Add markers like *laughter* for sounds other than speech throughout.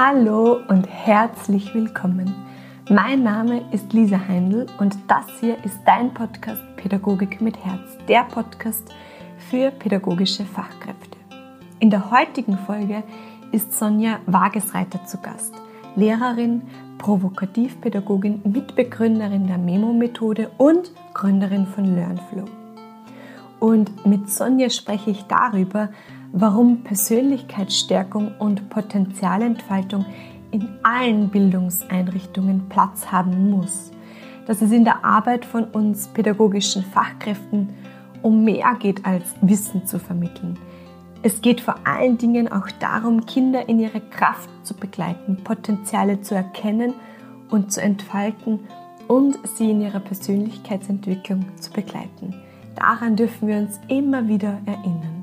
Hallo und herzlich willkommen. Mein Name ist Lisa Heindl und das hier ist dein Podcast Pädagogik mit Herz, der Podcast für pädagogische Fachkräfte. In der heutigen Folge ist Sonja Wagesreiter zu Gast, Lehrerin, Provokativpädagogin, Mitbegründerin der Memo-Methode und Gründerin von LearnFlow. Und mit Sonja spreche ich darüber, warum Persönlichkeitsstärkung und Potenzialentfaltung in allen Bildungseinrichtungen Platz haben muss. Dass es in der Arbeit von uns pädagogischen Fachkräften um mehr geht als Wissen zu vermitteln. Es geht vor allen Dingen auch darum, Kinder in ihre Kraft zu begleiten, Potenziale zu erkennen und zu entfalten und sie in ihrer Persönlichkeitsentwicklung zu begleiten. Daran dürfen wir uns immer wieder erinnern.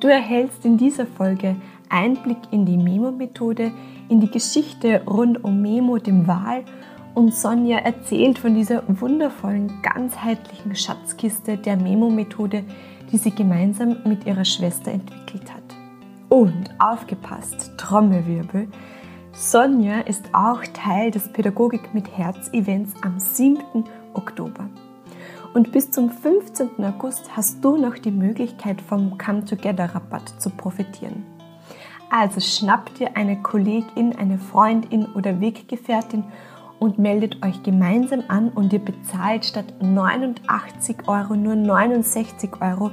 Du erhältst in dieser Folge Einblick in die Memo-Methode, in die Geschichte rund um Memo, dem Wahl und Sonja erzählt von dieser wundervollen, ganzheitlichen Schatzkiste der Memo-Methode, die sie gemeinsam mit ihrer Schwester entwickelt hat. Und aufgepasst, Trommelwirbel, Sonja ist auch Teil des Pädagogik mit Herz Events am 7. Oktober. Und bis zum 15. August hast du noch die Möglichkeit vom Come Together Rabatt zu profitieren. Also schnapp dir eine Kollegin, eine Freundin oder Weggefährtin und meldet euch gemeinsam an und ihr bezahlt statt 89 Euro nur 69 Euro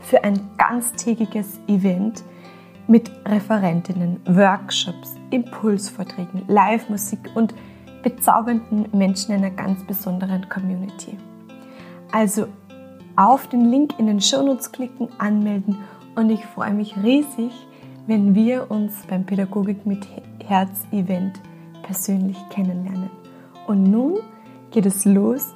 für ein ganztägiges Event mit Referentinnen, Workshops, Impulsvorträgen, Live-Musik und bezaubernden Menschen einer ganz besonderen Community. Also auf den Link in den Shownotes klicken, anmelden und ich freue mich riesig, wenn wir uns beim Pädagogik mit Herz Event persönlich kennenlernen. Und nun geht es los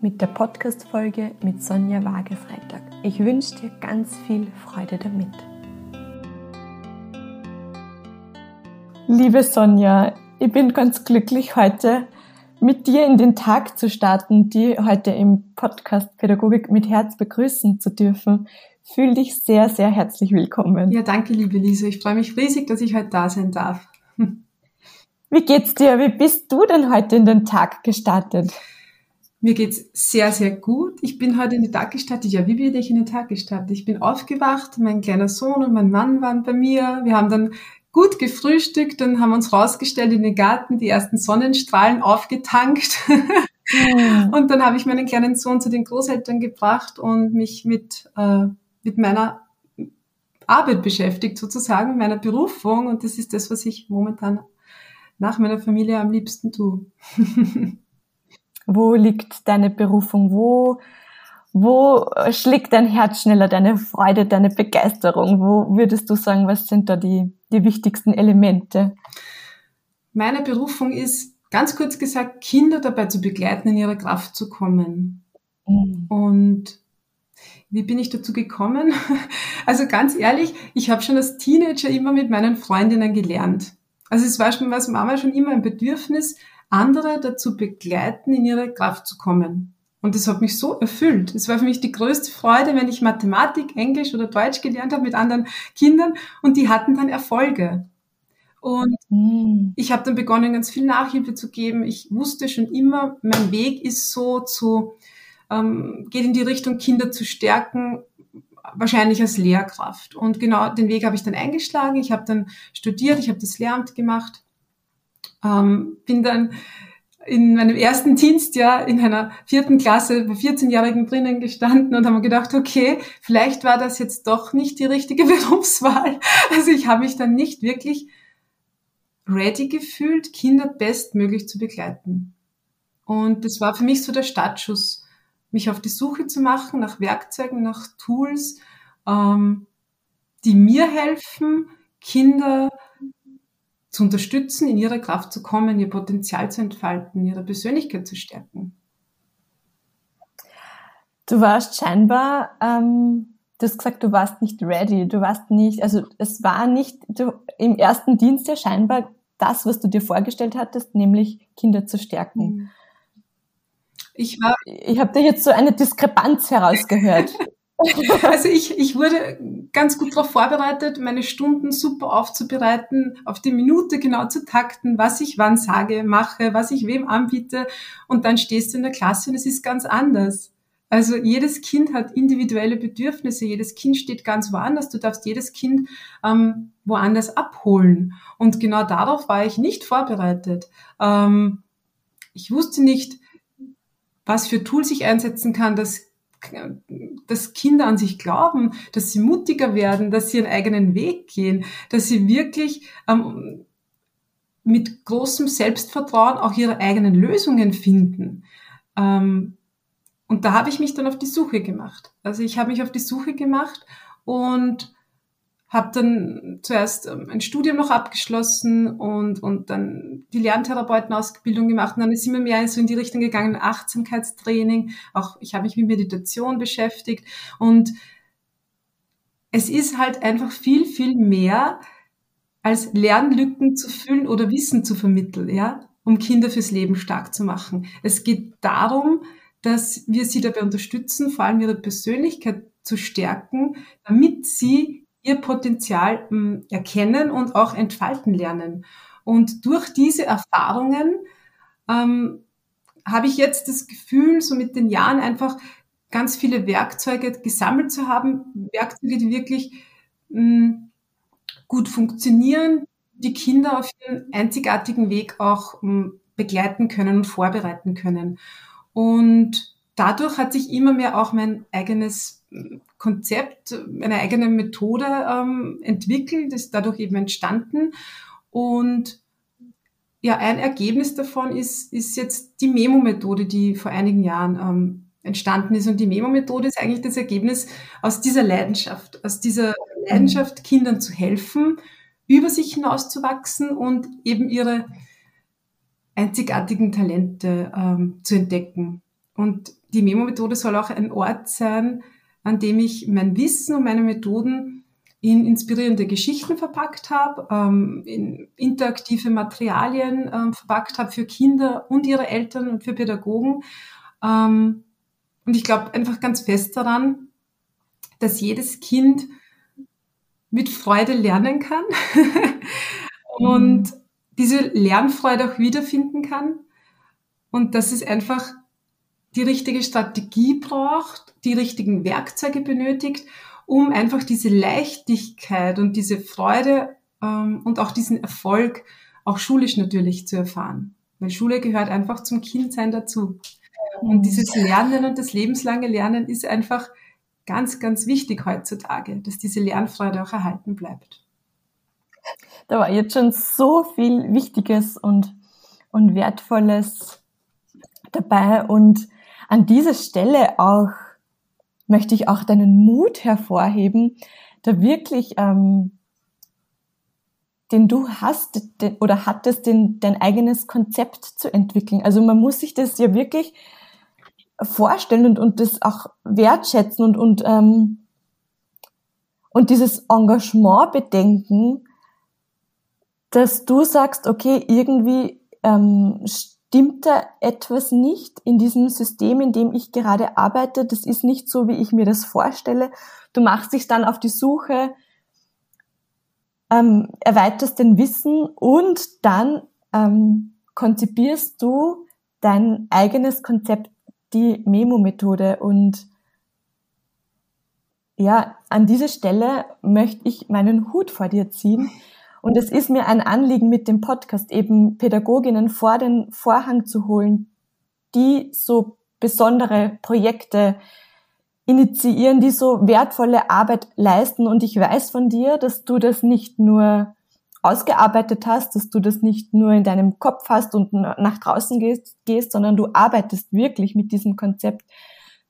mit der Podcast-Folge mit Sonja Waage-Freitag. Ich wünsche dir ganz viel Freude damit. Liebe Sonja, ich bin ganz glücklich heute mit dir in den Tag zu starten, die heute im Podcast Pädagogik mit Herz begrüßen zu dürfen. Fühl dich sehr, sehr herzlich willkommen. Ja, danke, liebe Lisa. Ich freue mich riesig, dass ich heute da sein darf. *laughs* Wie geht's dir? Wie bist du denn heute in den Tag gestartet? Mir geht's sehr, sehr gut. Ich bin heute in den Tag gestartet. Ja, wie bin ich in den Tag gestartet? Ich bin aufgewacht, mein kleiner Sohn und mein Mann waren bei mir. Wir haben dann gut gefrühstückt und haben uns rausgestellt in den Garten, die ersten Sonnenstrahlen aufgetankt. Mhm. Und dann habe ich meinen kleinen Sohn zu den Großeltern gebracht und mich mit, äh, mit meiner Arbeit beschäftigt, sozusagen, meiner Berufung. Und das ist das, was ich momentan nach meiner Familie am liebsten tue. *laughs* Wo liegt deine Berufung? Wo wo schlägt dein Herz schneller, deine Freude, deine Begeisterung? Wo würdest du sagen, was sind da die, die wichtigsten Elemente? Meine Berufung ist, ganz kurz gesagt, Kinder dabei zu begleiten, in ihre Kraft zu kommen. Mhm. Und wie bin ich dazu gekommen? *laughs* Also ganz ehrlich, ich habe schon als Teenager immer mit meinen Freundinnen gelernt. Also es war schon was Mama schon immer ein Bedürfnis, andere dazu begleiten, in ihre Kraft zu kommen. Und das hat mich so erfüllt. Es war für mich die größte Freude, wenn ich Mathematik, Englisch oder Deutsch gelernt habe mit anderen Kindern und die hatten dann Erfolge. Und mm. ich habe dann begonnen, ganz viel Nachhilfe zu geben. Ich wusste schon immer, mein Weg ist so zu, ähm, geht in die Richtung, Kinder zu stärken, wahrscheinlich als Lehrkraft. Und genau den Weg habe ich dann eingeschlagen. Ich habe dann studiert, ich habe das Lehramt gemacht, ähm, bin dann in meinem ersten Dienstjahr in einer vierten Klasse bei 14-Jährigen drinnen gestanden und haben gedacht, okay, vielleicht war das jetzt doch nicht die richtige *laughs* Berufswahl. Also ich habe mich dann nicht wirklich ready gefühlt, Kinder bestmöglich zu begleiten. Und das war für mich so der Startschuss, mich auf die Suche zu machen nach Werkzeugen, nach Tools, ähm, die mir helfen, Kinder zu unterstützen, in ihre Kraft zu kommen, ihr Potenzial zu entfalten, ihre Persönlichkeit zu stärken. Du warst scheinbar, ähm, du hast gesagt, du warst nicht ready, du warst nicht, also es war nicht du, im ersten Dienst ja scheinbar das, was du dir vorgestellt hattest, nämlich Kinder zu stärken. Mhm. Ich war, ich habe dir jetzt so eine Diskrepanz herausgehört. *laughs* Also ich, ich wurde ganz gut darauf vorbereitet, meine Stunden super aufzubereiten, auf die Minute genau zu takten, was ich wann sage, mache, was ich wem anbiete. Und dann stehst du in der Klasse und es ist ganz anders. Also jedes Kind hat individuelle Bedürfnisse, jedes Kind steht ganz woanders. Du darfst jedes Kind ähm, woanders abholen. Und genau darauf war ich nicht vorbereitet. Ähm, ich wusste nicht, was für Tools ich einsetzen kann, dass, dass Kinder an sich glauben, dass sie mutiger werden, dass sie ihren eigenen Weg gehen, dass sie wirklich ähm, mit großem Selbstvertrauen auch ihre eigenen Lösungen finden. Ähm, und da habe ich mich dann auf die Suche gemacht. Also ich habe mich auf die Suche gemacht und habe dann zuerst ähm, ein Studium noch abgeschlossen und, und dann die Lerntherapeutenausbildung gemacht. Und dann ist immer mehr so in die Richtung gegangen, Achtsamkeitstraining. Auch ich habe mich mit Meditation beschäftigt. Und es ist halt einfach viel, viel mehr als Lernlücken zu füllen oder Wissen zu vermitteln, ja, um Kinder fürs Leben stark zu machen. Es geht darum, dass wir sie dabei unterstützen, vor allem ihre Persönlichkeit zu stärken, damit sie ihr Potenzial hm, erkennen und auch entfalten lernen. Und durch diese Erfahrungen ähm, habe ich jetzt das Gefühl, so mit den Jahren einfach ganz viele Werkzeuge gesammelt zu haben, Werkzeuge, die wirklich mh, hm, gut funktionieren, die Kinder auf ihren einzigartigen Weg auch mh, hm, begleiten können und vorbereiten können. Und dadurch hat sich immer mehr auch mein eigenes Konzept, eine eigene Methode ähm, entwickelt, ist dadurch eben entstanden. Und ja, ein Ergebnis davon ist, ist jetzt die Memo-Methode, die vor einigen Jahren ähm, entstanden ist. Und die Memo-Methode ist eigentlich das Ergebnis aus dieser Leidenschaft, aus dieser Leidenschaft, Kindern zu helfen, über sich hinauszuwachsen und eben ihre einzigartigen Talente ähm, zu entdecken. Und die Memo-Methode soll auch ein Ort sein, an dem ich mein Wissen und meine Methoden in inspirierende Geschichten verpackt habe, ähm, in interaktive Materialien ähm, verpackt habe für Kinder und ihre Eltern und für Pädagogen. Ähm, und ich glaube einfach ganz fest daran, dass jedes Kind mit Freude lernen kann *laughs* und diese Lernfreude auch wiederfinden kann und dass es einfach die richtige Strategie braucht, die richtigen Werkzeuge benötigt, um einfach diese Leichtigkeit und diese Freude ähm, und auch diesen Erfolg auch schulisch natürlich zu erfahren. Weil Schule gehört einfach zum Kindsein dazu. Und mhm. dieses Lernen und das lebenslange Lernen ist einfach ganz, ganz wichtig heutzutage, dass diese Lernfreude auch erhalten bleibt. Da war jetzt schon so viel Wichtiges und, und Wertvolles dabei und an dieser Stelle auch möchte ich auch deinen Mut hervorheben, da wirklich, ähm, den du hast den, oder hattest, den, dein eigenes Konzept zu entwickeln. Also man muss sich das ja wirklich vorstellen und, und das auch wertschätzen und, und, ähm, und dieses Engagement bedenken, dass du sagst, okay, irgendwie ähm, stimmt da etwas nicht in diesem System, in dem ich gerade arbeite. Das ist nicht so, wie ich mir das vorstelle. Du machst dich dann auf die Suche, ähm, erweiterst den Wissen und dann ähm, konzipierst du dein eigenes Konzept, die Memo-Methode. Und ja, an dieser Stelle möchte ich meinen Hut vor dir ziehen, und es ist mir ein Anliegen mit dem Podcast eben Pädagoginnen vor den Vorhang zu holen, die so besondere Projekte initiieren, die so wertvolle Arbeit leisten. Und ich weiß von dir, dass du das nicht nur ausgearbeitet hast, dass du das nicht nur in deinem Kopf hast und nach draußen gehst, gehst, sondern du arbeitest wirklich mit diesem Konzept.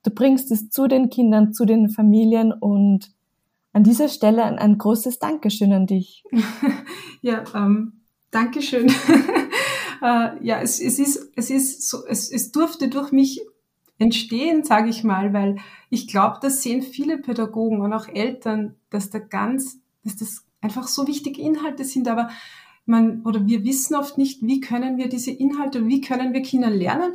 Du bringst es zu den Kindern, zu den Familien und an dieser Stelle ein, ein großes Dankeschön an dich. *laughs* ja, ähm, Dankeschön. *laughs* äh, ja, es, es ist, es ist so, es, es durfte durch mich entstehen, sage ich mal, weil ich glaube, das sehen viele Pädagogen und auch Eltern, dass da ganz, dass das einfach so wichtige Inhalte sind, aber man oder wir wissen oft nicht, wie können wir diese Inhalte, wie können wir Kinder lernen,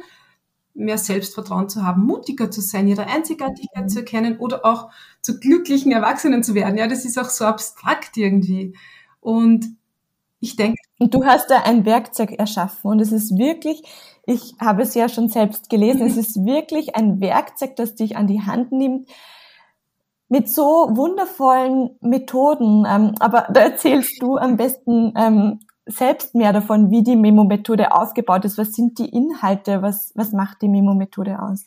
mehr Selbstvertrauen zu haben, mutiger zu sein, ihre Einzigartigkeit zu erkennen oder auch zu glücklichen Erwachsenen zu werden. Ja, das ist auch so abstrakt irgendwie. Und ich denke. Und du hast da ein Werkzeug erschaffen und es ist wirklich, ich habe es ja schon selbst gelesen, es *laughs* ist wirklich ein Werkzeug, das dich an die Hand nimmt mit so wundervollen Methoden. Ähm, aber da erzählst du am besten ähm, selbst mehr davon, wie die Memo-Methode aufgebaut ist. Was sind die Inhalte? Was, was macht die Memo-Methode aus?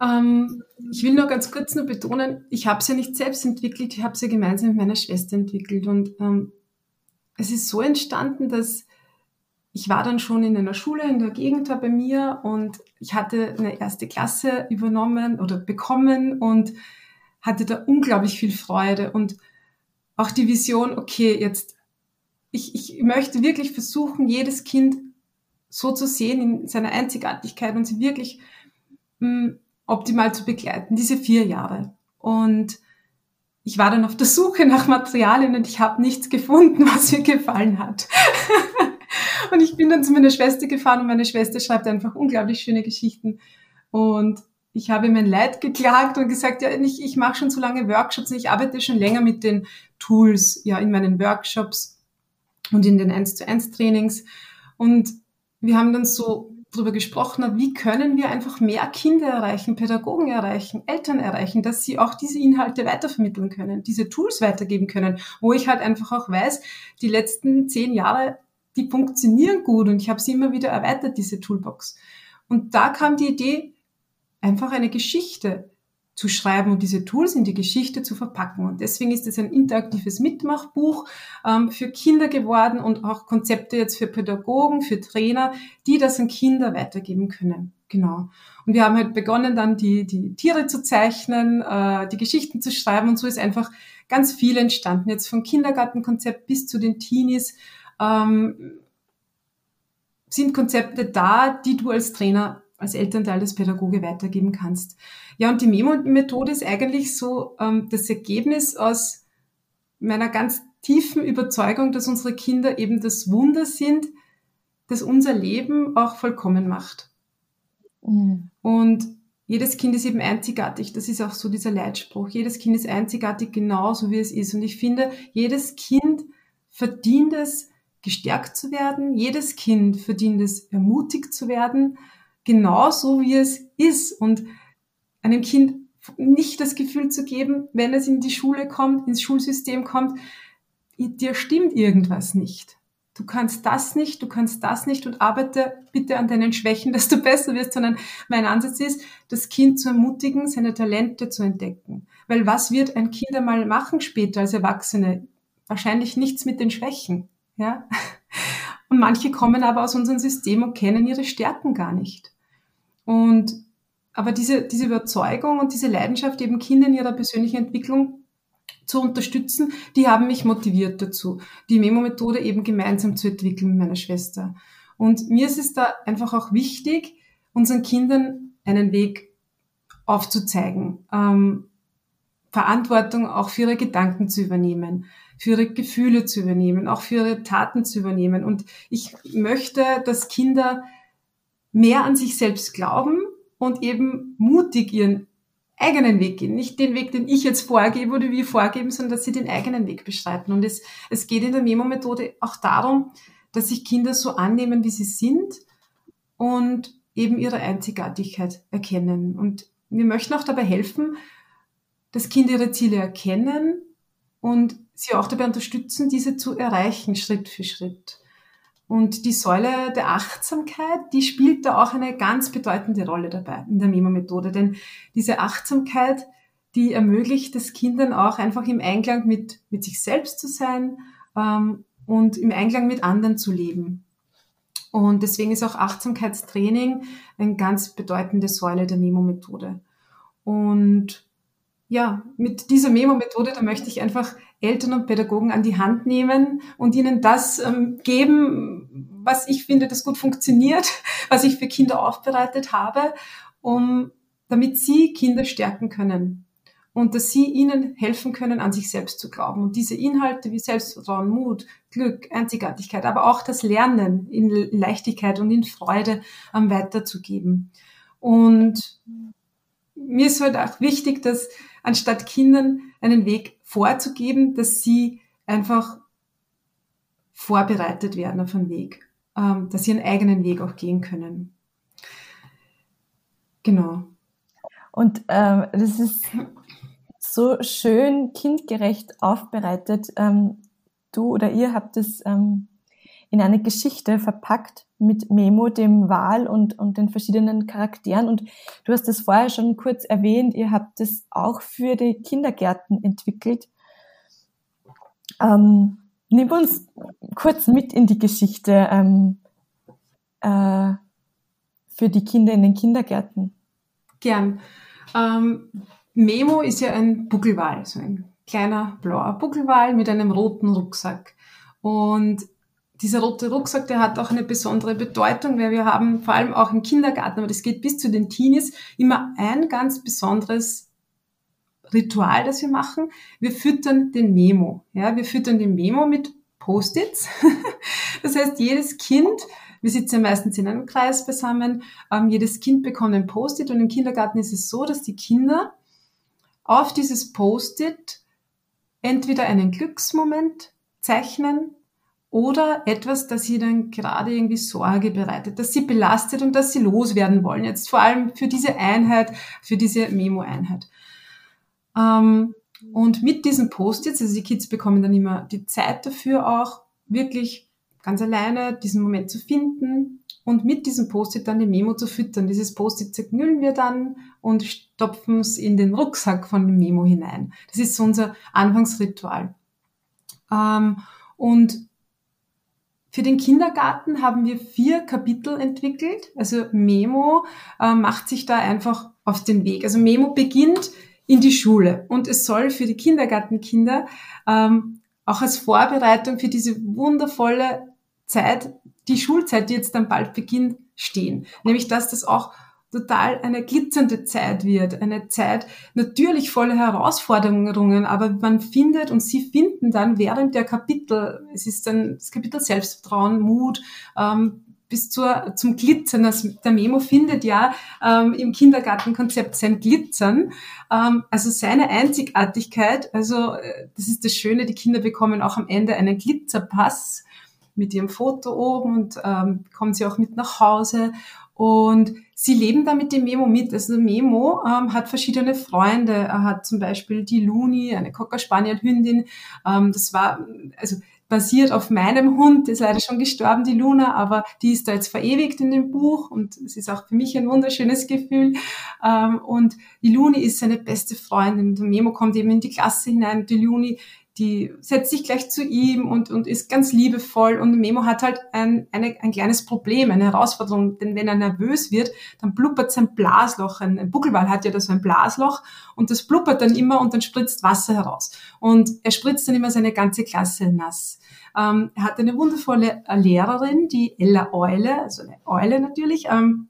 Ähm, ich will nur ganz kurz nur betonen, ich habe es ja nicht selbst entwickelt, ich habe es ja gemeinsam mit meiner Schwester entwickelt. Und ähm, es ist so entstanden, dass ich war dann schon in einer Schule in der Gegend bei mir und ich hatte eine erste Klasse übernommen oder bekommen und hatte da unglaublich viel Freude und auch die Vision, okay, jetzt, ich, ich möchte wirklich versuchen, jedes Kind so zu sehen in seiner Einzigartigkeit und sie wirklich mh, mm, optimal zu begleiten, diese vier Jahre. Und ich war dann auf der Suche nach Materialien und ich habe nichts gefunden, *laughs* was mir gefallen hat. *laughs* und ich bin dann zu meiner Schwester gefahren und meine Schwester schreibt einfach unglaublich schöne Geschichten. Und ich habe mein Leid geklagt und gesagt, ja, ich, ich mache schon so lange Workshops und ich arbeite schon länger mit den Tools, ja, in meinen Workshops und in den 1 zu 1 Trainings. Und wir haben dann so darüber gesprochen wie können wir einfach mehr Kinder erreichen, Pädagogen erreichen, Eltern erreichen, dass sie auch diese Inhalte weitervermitteln können, diese Tools weitergeben können, wo ich halt einfach auch weiß, die letzten zehn Jahre, die funktionieren gut und ich habe sie immer wieder erweitert, diese Toolbox. Und da kam die Idee, einfach eine Geschichte zu schreiben und diese Tools in die Geschichte zu verpacken. Und deswegen ist es ein interaktives Mitmachbuch ähm, für Kinder geworden und auch Konzepte jetzt für Pädagogen, für Trainer, die das an Kinder weitergeben können. Genau. Und wir haben halt begonnen, dann die, die Tiere zu zeichnen, äh, die Geschichten zu schreiben und so ist einfach ganz viel entstanden. Jetzt vom Kindergartenkonzept bis zu den Teenies ähm, sind Konzepte da, die du als Trainer als Elternteil des Pädagoge weitergeben kannst. Ja, und die Memo-Methode ist eigentlich so ähm, das Ergebnis aus meiner ganz tiefen Überzeugung, dass unsere Kinder eben das Wunder sind, das unser Leben auch vollkommen macht. Mhm. Und jedes Kind ist eben einzigartig. Das ist auch so dieser Leitspruch. Jedes Kind ist einzigartig genauso wie es ist. Und ich finde, jedes Kind verdient es, gestärkt zu werden. Jedes Kind verdient es, ermutigt zu werden genauso wie es ist und einem Kind nicht das Gefühl zu geben, wenn es in die Schule kommt, ins Schulsystem kommt, dir stimmt irgendwas nicht. Du kannst das nicht, du kannst das nicht und arbeite bitte an deinen Schwächen, *laughs* dass du besser wirst, sondern mein Ansatz ist, das Kind zu ermutigen, seine Talente zu entdecken. Weil was wird ein Kind einmal machen später als Erwachsene? Wahrscheinlich nichts mit den Schwächen, ja? *laughs* Und manche kommen aber aus unserem System und kennen ihre Stärken gar nicht. Und aber diese, diese Überzeugung und diese Leidenschaft, eben Kinder in ihrer persönlichen Entwicklung zu unterstützen, die haben mich motiviert dazu, die Memo-Methode eben gemeinsam zu entwickeln mit meiner Schwester. Und mir ist es da einfach auch wichtig, unseren Kindern einen Weg aufzuzeigen, ähm, Verantwortung auch für ihre Gedanken zu übernehmen, für ihre Gefühle zu übernehmen, auch für ihre Taten zu übernehmen. Und ich möchte, dass Kinder mehr an sich selbst glauben und eben mutig ihren eigenen Weg gehen. Nicht den Weg, den ich jetzt vorgebe oder wir vorgeben, sondern dass sie den eigenen Weg beschreiten. Und es, es geht in der Memo-Methode auch darum, dass sich Kinder so annehmen, wie sie sind und eben ihre Einzigartigkeit erkennen. Und wir möchten auch dabei helfen, dass Kinder ihre Ziele erkennen und sie auch dabei unterstützen, diese zu erreichen, Schritt für Schritt. Und die Säule der Achtsamkeit, die spielt da auch eine ganz bedeutende Rolle dabei in der Memo-Methode. Denn diese Achtsamkeit, die ermöglicht es Kindern auch einfach im Einklang mit, mit sich selbst zu sein ähm, und im Einklang mit anderen zu leben. Und deswegen ist auch Achtsamkeitstraining eine ganz bedeutende Säule der Memo-Methode. Und ja, mit dieser Memo-Methode, da möchte ich einfach Eltern und Pädagogen an die Hand nehmen und ihnen das ähm, geben, was ich finde, das gut funktioniert, *laughs* was ich für Kinder aufbereitet habe, um, damit sie Kinder stärken können. und dass sie ihnen helfen können, an sich selbst zu glauben. Und diese Inhalte wie Selbstvertrauen, Mut, Glück, Einzigartigkeit, aber auch das Lernen in Leichtigkeit und in Freude ähm, weiterzugeben. Und mir ist halt auch wichtig, dass anstatt Kindern einen Weg vorzugeben, dass sie einfach vorbereitet werden auf einen Weg, ähm, dass sie ihren eigenen Weg auch gehen können. Genau. Und ähm, das ist so schön kindgerecht aufbereitet. Ähm, du oder ihr habt es ähm, in eine Geschichte verpackt mit Memo, dem Wal und, und den verschiedenen Charakteren. Und du hast es vorher schon kurz erwähnt, ihr habt es auch für die Kindergärten entwickelt. Ähm, nimm uns kurz mit in die Geschichte ähm, äh, für die Kinder in den Kindergärten. Gern. Ähm, Memo ist ja ein Buckelwal, so ein kleiner blauer Buckelwal mit einem roten Rucksack. Und dieser rote Rucksack, der hat auch eine besondere Bedeutung, weil wir haben vor allem auch im Kindergarten, aber das geht bis zu den Teenies, immer ein ganz besonderes Ritual, das wir machen. Wir füttern den Memo. Ja, wir füttern den Memo mit Post-its. *laughs* das heißt, jedes Kind, wir sitzen ja meistens in einem Kreis beisammen, ähm, jedes Kind bekommt ein Post-it und im Kindergarten ist es so, dass die Kinder auf dieses Post-it entweder einen Glücksmoment zeichnen oder etwas, das ihnen gerade irgendwie Sorge bereitet, das sie belastet und das sie loswerden wollen. Jetzt vor allem für diese Einheit, für diese Memo-Einheit. Ähm, und mit diesen Post-its, also die Kids bekommen dann immer die Zeit dafür auch, wirklich ganz alleine diesen Moment zu finden und mit diesem Post-it dann die Memo zu füttern. Dieses Post-it zerknüllen wir dann und stopfen es in den Rucksack von dem Memo hinein. Das ist so unser Anfangsritual. Ähm, und für den Kindergarten haben wir vier Kapitel entwickelt. Also Memo äh, macht sich da einfach auf den Weg. Also Memo beginnt in die Schule und es soll für die Kindergartenkinder ähm, auch als Vorbereitung für diese wundervolle Zeit, die Schulzeit, die jetzt dann bald beginnt, stehen. Nämlich, dass das auch total eine glitzernde Zeit wird, eine Zeit natürlich voller Herausforderungen, aber man findet und sie finden dann während der Kapitel, es ist dann das Kapitel Selbstvertrauen, Mut, ähm, bis zur, zum Glitzern. Also der Memo findet ja ähm, im Kindergartenkonzept sein Glitzern, ähm, also seine Einzigartigkeit. Also äh, das ist das Schöne, die Kinder bekommen auch am Ende einen Glitzerpass mit ihrem Foto oben und ähm, kommen sie auch mit nach Hause. Und sie leben da mit dem Memo mit. Also Memo ähm, hat verschiedene Freunde. Er hat zum Beispiel die Luni, eine Cocker Spaniel Hündin. Ähm, das war, also basiert auf meinem Hund, der ist leider schon gestorben, die Luna, aber die ist da jetzt verewigt in dem Buch und es ist auch für mich ein wunderschönes Gefühl. Ähm, und die Luni ist seine beste Freundin. Der Memo kommt eben in die Klasse hinein. Die Luni die setzt sich gleich zu ihm und, und ist ganz liebevoll. Und Memo hat halt ein, eine, ein kleines Problem, eine Herausforderung, denn wenn er nervös wird, dann blubbert sein Blasloch. Ein, ein Buckelwal hat ja da so ein Blasloch und das blubbert dann immer und dann spritzt Wasser heraus. Und er spritzt dann immer seine ganze Klasse nass. Ähm, er hat eine wundervolle Lehrerin, die Ella Eule, also eine Eule natürlich, ähm,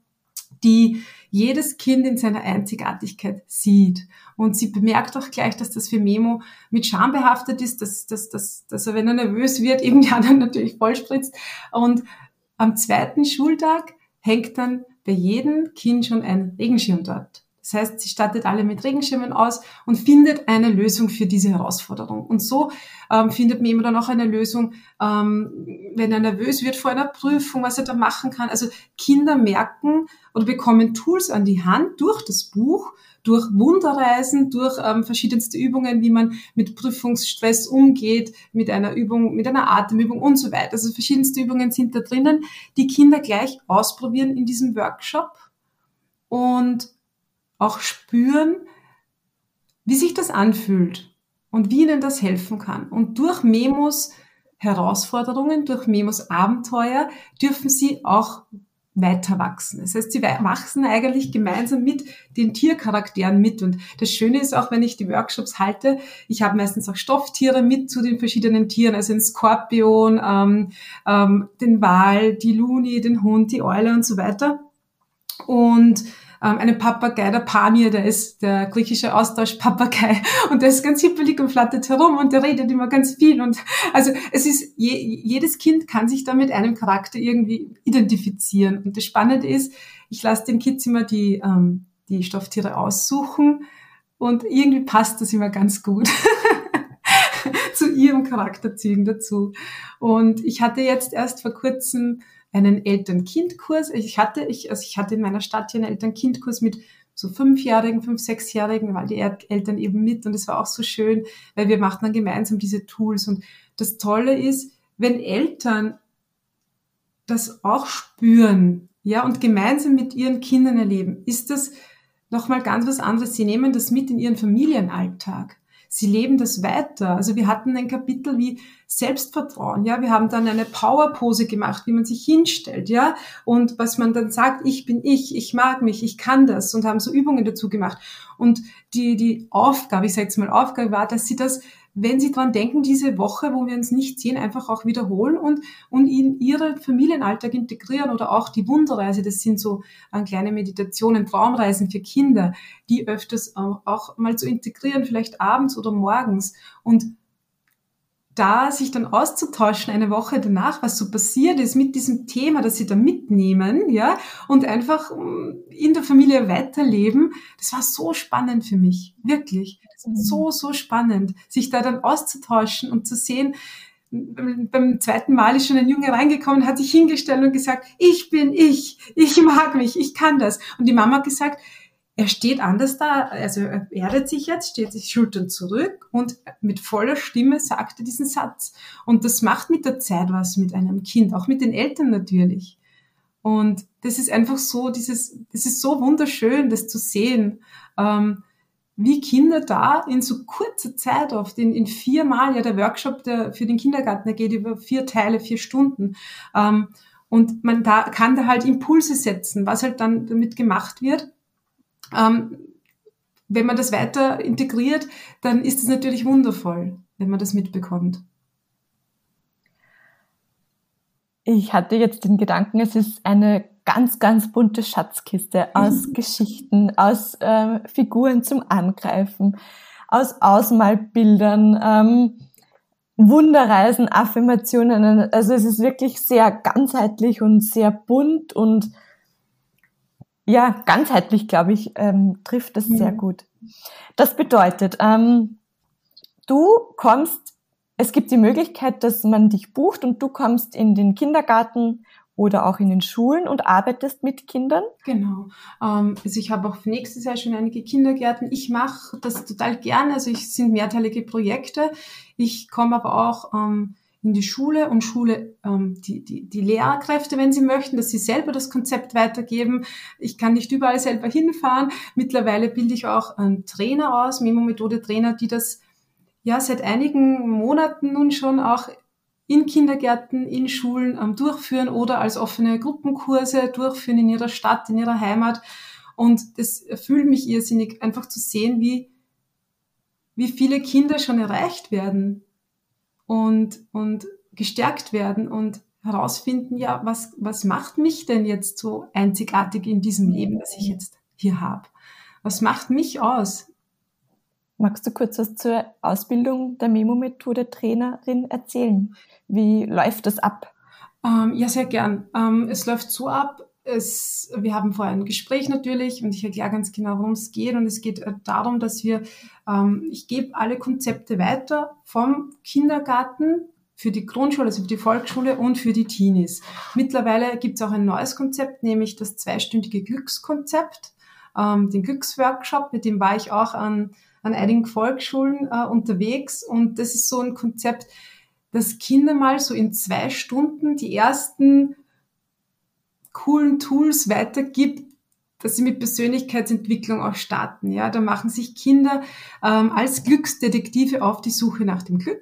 die jedes Kind in seiner Einzigartigkeit sieht. Und sie bemerkt auch gleich, dass das für Memo mit Scham behaftet ist, dass, dass, dass, dass er, wenn er nervös wird, *laughs* eben die anderen natürlich vollspritzt. Und am zweiten Schultag hängt dann bei jedem Kind schon ein Regenschirm dort. Das heißt, sie startet alle mit Regenschirmen aus und findet eine Lösung für diese Herausforderung. Und so ähm, findet Memo dann auch eine Lösung, ähm, wenn er nervös wird vor einer Prüfung, was er da machen kann. Also Kinder merken oder bekommen Tools an die Hand durch das Buch, durch Wunderreisen, durch ähm, verschiedenste Übungen, wie man mit Prüfungsstress umgeht, mit einer Übung, mit einer Atemübung und so weiter. Also verschiedenste Übungen sind da drinnen, die Kinder gleich ausprobieren in diesem Workshop. Und auch spüren, wie sich das anfühlt und wie ihnen das helfen kann. Und durch Memos Herausforderungen, durch Memos Abenteuer dürfen sie auch weiter wachsen. Das heißt, sie wachsen eigentlich gemeinsam mit den Tiercharakteren mit. Und das Schöne ist auch, wenn ich die Workshops halte, ich habe meistens auch Stofftiere mit zu den verschiedenen Tieren, also den Skorpion, ähm, ähm, den Wal, die Luni, den Hund, die Eule und so weiter. Und ähm, einen Papagei, der Pamir, der ist der griechische Austausch-Papagei *laughs* und der ist ganz hippelig und flattert herum und der redet immer ganz viel und also es ist, je, jedes Kind kann sich da mit einem Charakter irgendwie identifizieren und das Spannende ist, ich lasse den Kids immer die, ähm, die Stofftiere aussuchen und irgendwie passt das immer ganz gut. *laughs* zu ihrem Charakterzügen dazu. Und ich hatte jetzt erst vor kurzem einen Eltern-Kind-Kurs. Ich hatte, ich, also ich hatte in meiner Stadt hier einen Eltern-Kind-Kurs mit so Fünfjährigen, Fünf-, Sechsjährigen, weil die Eltern eben mit und es war auch so schön, weil wir machten dann gemeinsam diese Tools und das Tolle ist, wenn Eltern das auch spüren, ja, und gemeinsam mit ihren Kindern erleben, ist das nochmal ganz was anderes. Sie nehmen das mit in ihren Familienalltag sie leben das weiter. Also wir hatten ein Kapitel wie Selbstvertrauen, ja, wir haben dann eine Powerpose gemacht, wie man sich hinstellt, ja, und was man dann sagt, ich bin ich, ich mag mich, ich kann das und haben so Übungen dazu gemacht. Und die, die Aufgabe, ich sage jetzt mal Aufgabe war, dass sie das wenn Sie dran denken, diese Woche, wo wir uns nicht sehen, einfach auch wiederholen und, und in Ihren Familienalltag integrieren oder auch die Wunderreise, das sind so äh, kleine Meditationen, Traumreisen für Kinder, die öfters auch, auch mal zu integrieren, vielleicht abends oder morgens. Und da sich dann auszutauschen eine Woche danach, was so passiert ist mit diesem Thema, das sie da mitnehmen, ja, und einfach mm, in der Familie weiterleben, das war so spannend für mich, wirklich. Mhm. So, so spannend, sich da dann auszutauschen und zu sehen, beim zweiten Mal ist schon ein Junge reingekommen, hat sich hingestellt und gesagt, ich bin ich, ich mag mich, ich kann das. Und die Mama hat gesagt, er steht anders da, also er erdet sich jetzt, steht sich Schultern zurück und mit voller Stimme sagt er diesen Satz. Und das macht mit der Zeit was mit einem Kind, auch mit den Eltern natürlich. Und das ist einfach so, dieses, das ist so wunderschön, das zu sehen, ähm, wie Kinder da in so kurzer Zeit oft, in, in viermal, ja, der Workshop der, für den Kindergarten, der geht über vier Teile, vier Stunden. Ähm, und man da, kann da halt Impulse setzen, was halt dann damit gemacht wird wenn man das weiter integriert, dann ist es natürlich wundervoll, wenn man das mitbekommt. Ich hatte jetzt den Gedanken, es ist eine ganz, ganz bunte Schatzkiste aus mhm. *laughs* Geschichten, aus äh, Figuren zum Angreifen, aus Ausmalbildern, ähm, Wunderreisen, Affirmationen. Also es ist wirklich sehr ganzheitlich und sehr bunt und ja, ganzheitlich, glaube ich, ähm, trifft das mhm. sehr gut. Das bedeutet, ähm, du kommst, es gibt die Möglichkeit, dass man dich bucht und du kommst in den Kindergarten oder auch in den Schulen und arbeitest mit Kindern? Genau. Ähm, also ich habe auch für nächstes Jahr schon einige Kindergärten. Ich mache das total gerne. Also es sind mehrteilige Projekte. Ich komme aber auch ähm, in die Schule und Schule ähm, die, die, die Lehrkräfte, wenn sie möchten, dass sie selber das Konzept weitergeben. Ich kann nicht überall selber hinfahren. Mittlerweile bilde ich auch einen Trainer aus, Memo-Methode-Trainer, die das ja seit einigen Monaten nun schon auch in Kindergärten, in Schulen ähm, durchführen oder als offene Gruppenkurse durchführen in ihrer Stadt, in ihrer Heimat. Und das erfüllt mich irrsinnig, einfach zu sehen, wie, wie viele Kinder schon erreicht werden und, und gestärkt werden und herausfinden, ja, was, was macht mich denn jetzt so einzigartig in diesem Leben, das ich jetzt hier habe? Was macht mich aus? Magst du kurz was zur Ausbildung der Memo-Methode Trainerin erzählen? Wie läuft das ab? Ähm, ja, sehr gern. Ähm, es läuft so ab, es, wir haben vorher ein Gespräch natürlich und ich erkläre ganz genau, worum es geht. Und es geht äh, darum, dass wir, ähm, ich gebe alle Konzepte weiter vom Kindergarten für die Grundschule, also für die Volksschule und für die Teenies. Mittlerweile gibt es auch ein neues Konzept, nämlich das zweistündige Glückskonzept, ähm, den Glücksworkshop, mit dem war ich auch an, an einigen Volksschulen äh, unterwegs. Und das ist so ein Konzept, dass Kinder mal so in zwei Stunden die ersten coolen Tools weitergibt, dass sie mit Persönlichkeitsentwicklung auch starten. Ja, da machen sich Kinder ähm, als Glücksdetektive auf die Suche nach dem Glück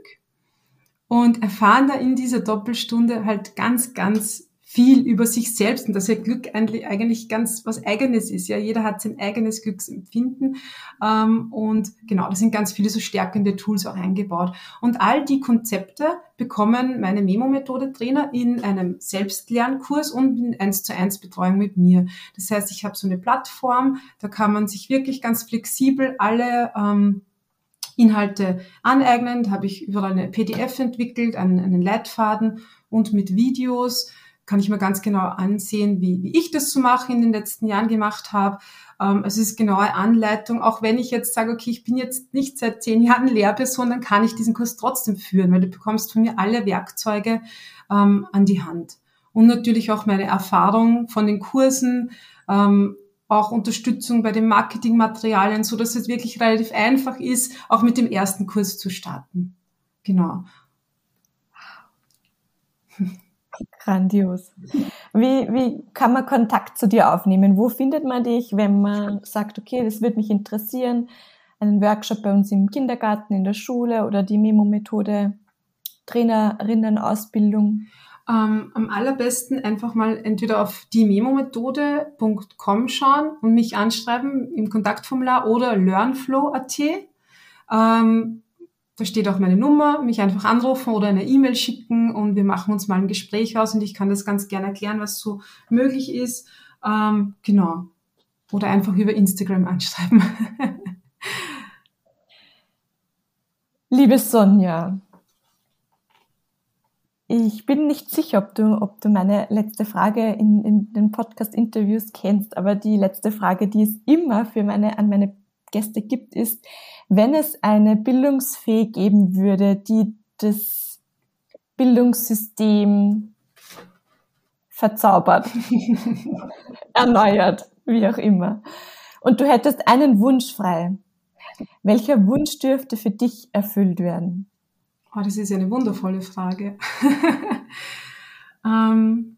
und erfahren da in dieser Doppelstunde halt ganz, ganz viel über sich selbst und dass ja Glück eigentlich ganz was Eigenes ist. Ja, jeder hat sein eigenes Glücksempfinden ähm, und genau, da sind ganz viele so stärkende Tools auch eingebaut. Und all die Konzepte bekommen meine Memo-Methode-Trainer in einem Selbstlernkurs und in 1 zu 1 Betreuung mit mir. Das heißt, ich habe so eine Plattform, da kann man sich wirklich ganz flexibel alle ähm, Inhalte aneignen. Da habe ich überall eine PDF entwickelt, einen, einen Leitfaden und mit Videos kann ich mir ganz genau ansehen, wie, wie ich das so mache in den letzten Jahren gemacht habe. Ähm, es ist genaue Anleitung. Auch wenn ich jetzt sage, okay, ich bin jetzt nicht seit zehn Jahren Lehrperson, dann kann ich diesen Kurs trotzdem führen, weil du bekommst von mir alle Werkzeuge ähm, an die Hand. Und natürlich auch meine Erfahrung von den Kursen, ähm, auch Unterstützung bei den Marketingmaterialien, so dass es wirklich relativ einfach ist, auch mit dem ersten Kurs zu starten. Genau. *laughs* Grandios. Wie, wie kann man Kontakt zu dir aufnehmen? Wo findet man dich, wenn man sagt, okay, das würde mich interessieren, einen Workshop bei uns im Kindergarten, in der Schule oder die Memo-Methode, Trainerinnenausbildung? Ähm, am allerbesten einfach mal entweder auf die Memo-Methode.com schauen und mich anschreiben im Kontaktformular oder learnflow.at. Ähm, da steht auch meine Nummer, mich einfach anrufen oder eine E-Mail schicken und wir machen uns mal ein Gespräch aus und ich kann das ganz gerne erklären, was so möglich ist. Ähm, genau. Oder einfach über Instagram anschreiben. *laughs* Liebe Sonja, ich bin nicht sicher, ob du, ob du meine letzte Frage in, in den Podcast-Interviews kennst, aber die letzte Frage, die es immer für meine, an meine Gäste gibt, ist, wenn es eine Bildungsfee geben würde, die das Bildungssystem verzaubert, *laughs* erneuert, wie auch immer, und du hättest einen Wunsch frei, welcher Wunsch dürfte für dich erfüllt werden? Oh, das ist eine wundervolle Frage. *laughs* ähm,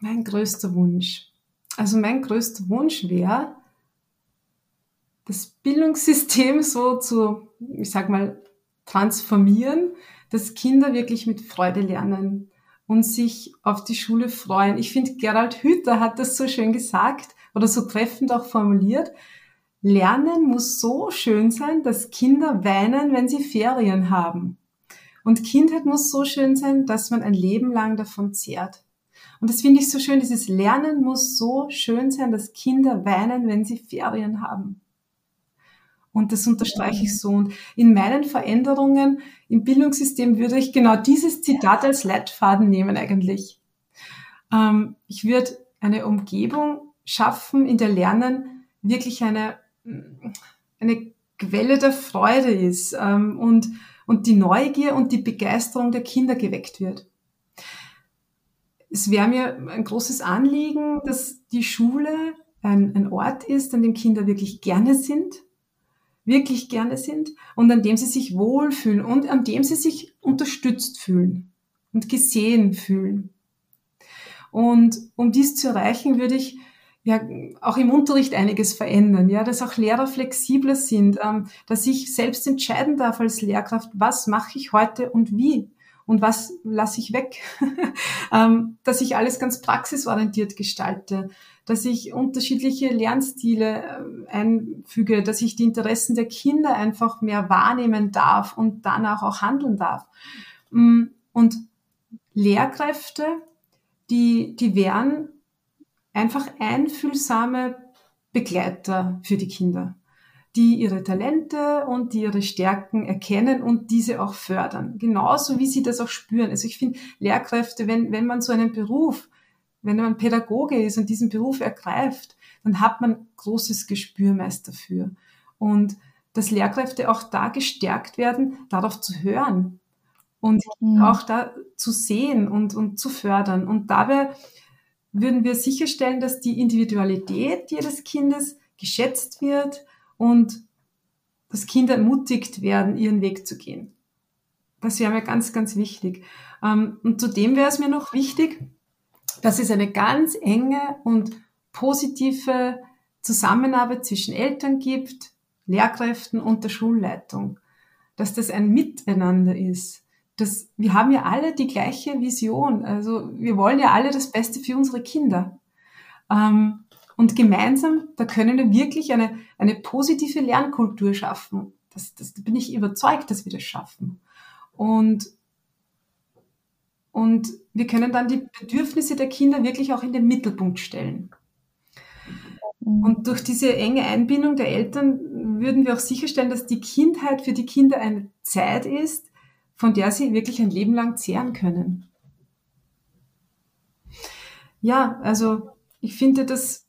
mein größter Wunsch. Also mein größter Wunsch wäre, das Bildungssystem so zu, ich sag mal, transformieren, dass Kinder wirklich mit Freude lernen und sich auf die Schule freuen. Ich finde, Gerald Hüther hat das so schön gesagt oder so treffend auch formuliert. Lernen muss so schön sein, dass Kinder weinen, wenn sie Ferien haben. Und Kindheit muss so schön sein, dass man ein Leben lang davon zehrt. Und das finde ich so schön, dieses Lernen muss so schön sein, dass Kinder weinen, wenn sie Ferien haben. Und das unterstreiche ich so. Und in meinen Veränderungen im Bildungssystem würde ich genau dieses Zitat als Leitfaden nehmen eigentlich. Ähm, ich würde eine Umgebung schaffen, in der Lernen wirklich eine, eine Quelle der Freude ist ähm, und, und die Neugier und die Begeisterung der Kinder geweckt wird. Es wäre mir ein großes Anliegen, dass die Schule ein, ein Ort ist, an dem Kinder wirklich gerne sind, wirklich gerne sind und an dem sie sich wohlfühlen und an dem sie sich unterstützt fühlen und gesehen fühlen. Und um dies zu erreichen, würde ich ja auch im Unterricht einiges verändern, ja, dass auch Lehrer flexibler sind, ähm, dass ich selbst entscheiden darf als Lehrkraft, was mache ich heute und wie und was lasse ich weg, *laughs* ähm, dass ich alles ganz praxisorientiert gestalte, dass ich unterschiedliche Lernstile äh, einfüge, dass ich die Interessen der Kinder einfach mehr wahrnehmen darf und danach auch handeln darf. Mm, und Lehrkräfte, die, die wären einfach einfühlsame Begleiter für die Kinder, die ihre Talente und die ihre Stärken erkennen und diese auch fördern. Genauso wie sie das auch spüren. Also ich finde Lehrkräfte, wenn, wenn man so einen Beruf wenn man Pädagoge ist und diesen Beruf ergreift, dann hat man großes Gespür meist dafür. Und dass Lehrkräfte auch da gestärkt werden, darauf zu hören und mhm. auch da zu sehen und, und zu fördern. Und dabei würden wir sicherstellen, dass die Individualität jedes Kindes geschätzt wird und dass Kinder ermutigt werden, ihren Weg zu gehen. Das wäre mir ganz, ganz wichtig. Ähm, und zudem wäre es mir noch wichtig, dass es eine ganz enge und positive Zusammenarbeit zwischen Eltern gibt, Lehrkräften und der Schulleitung. Dass das ein Miteinander ist, das, wir haben ja alle die gleiche Vision. Also wir wollen ja alle das Beste für unsere Kinder. Ähm, und gemeinsam, da können wir wirklich eine, eine positive Lernkultur schaffen. Das, das, da bin ich überzeugt, dass wir das schaffen. Und, und wir können dann die Bedürfnisse der Kinder wirklich auch in den Mittelpunkt stellen. Mhm. Und durch diese enge Einbindung der Eltern würden wir auch sicherstellen, dass die Kindheit für die Kinder eine Zeit ist, von der sie wirklich ein Leben lang zehren können. Ja, also ich finde, dass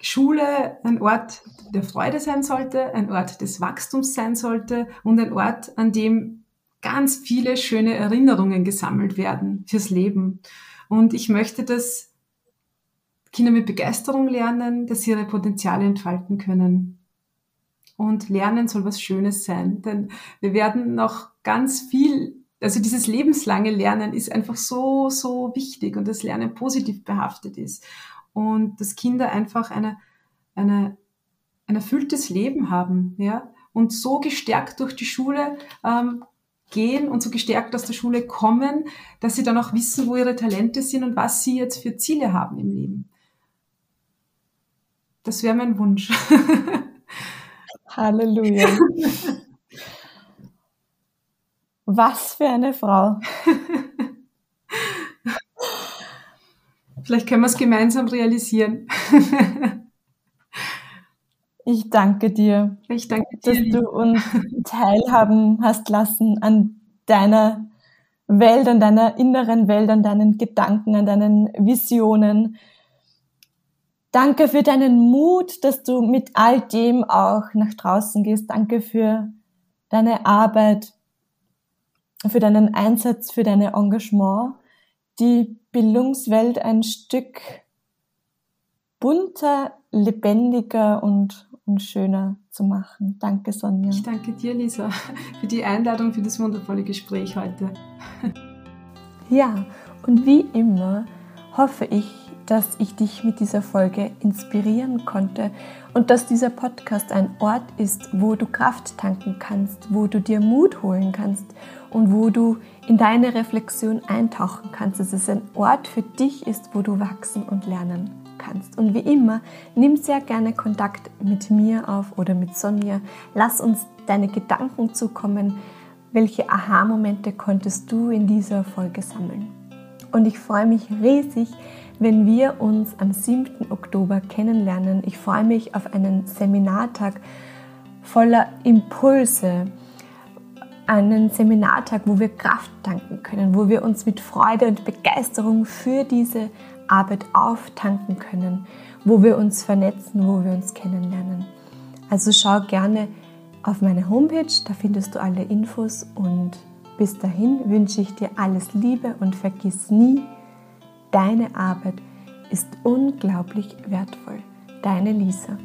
Schule ein Ort der Freude sein sollte, ein Ort des Wachstums sein sollte und ein Ort, an dem ganz viele schöne Erinnerungen gesammelt werden fürs Leben. Und ich möchte, dass Kinder mit Begeisterung lernen, dass sie ihre Potenziale entfalten können. Und Lernen soll was Schönes sein, denn wir werden noch ganz viel, also dieses lebenslange Lernen ist einfach so, so wichtig und das Lernen positiv behaftet ist. Und dass Kinder einfach eine, eine, ein erfülltes Leben haben, ja, und so gestärkt durch die Schule ähm, gehen und so gestärkt aus der Schule kommen, dass sie dann auch wissen, wo ihre Talente sind und was sie jetzt für Ziele haben im Leben. Das wäre mein Wunsch. *laughs* Halleluja. *laughs* Was für eine Frau. *laughs* Vielleicht können wir es gemeinsam realisieren. *laughs* Ich danke dir, ich danke dir, dass du uns teilhaben hast lassen an deiner Welt, an deiner inneren Welt, an deinen Gedanken, an deinen Visionen. Danke für deinen Mut, dass du mit all dem auch nach draußen gehst. Danke für deine Arbeit, für deinen Einsatz, für dein Engagement, die Bildungswelt ein Stück bunter, lebendiger und, und schöner zu machen. Danke, Sonja. Ich danke dir, Lisa, für die Einladung, für das wundervolle Gespräch heute. Ja, und wie immer hoffe ich, dass ich dich mit dieser Folge inspirieren konnte und dass dieser Podcast ein Ort ist, wo du Kraft tanken kannst, wo du dir Mut holen kannst und wo du in deine Reflexion eintauchen kannst. Dass es ein Ort für dich ist, wo du wachsen und lernen kannst. Und wie immer, nimm sehr gerne Kontakt mit mir auf oder mit Sonja. Lass uns deine Gedanken zukommen. Welche Aha-Momente konntest du in dieser Folge sammeln? Und ich freue mich riesig, wenn wir uns am 7. Oktober kennenlernen. Ich freue mich auf einen Seminartag voller Impulse, einen Seminartag, wo wir Kraft tanken können, wo wir uns mit Freude und Begeisterung für diese Arbeit auftanken können, wo wir uns vernetzen, wo wir uns kennenlernen. Also schau gerne auf meine Homepage, da findest du alle Infos und bis dahin wünsche ich dir alles Liebe und vergiss nie, Deine Arbeit ist unglaublich wertvoll. Deine Lisa.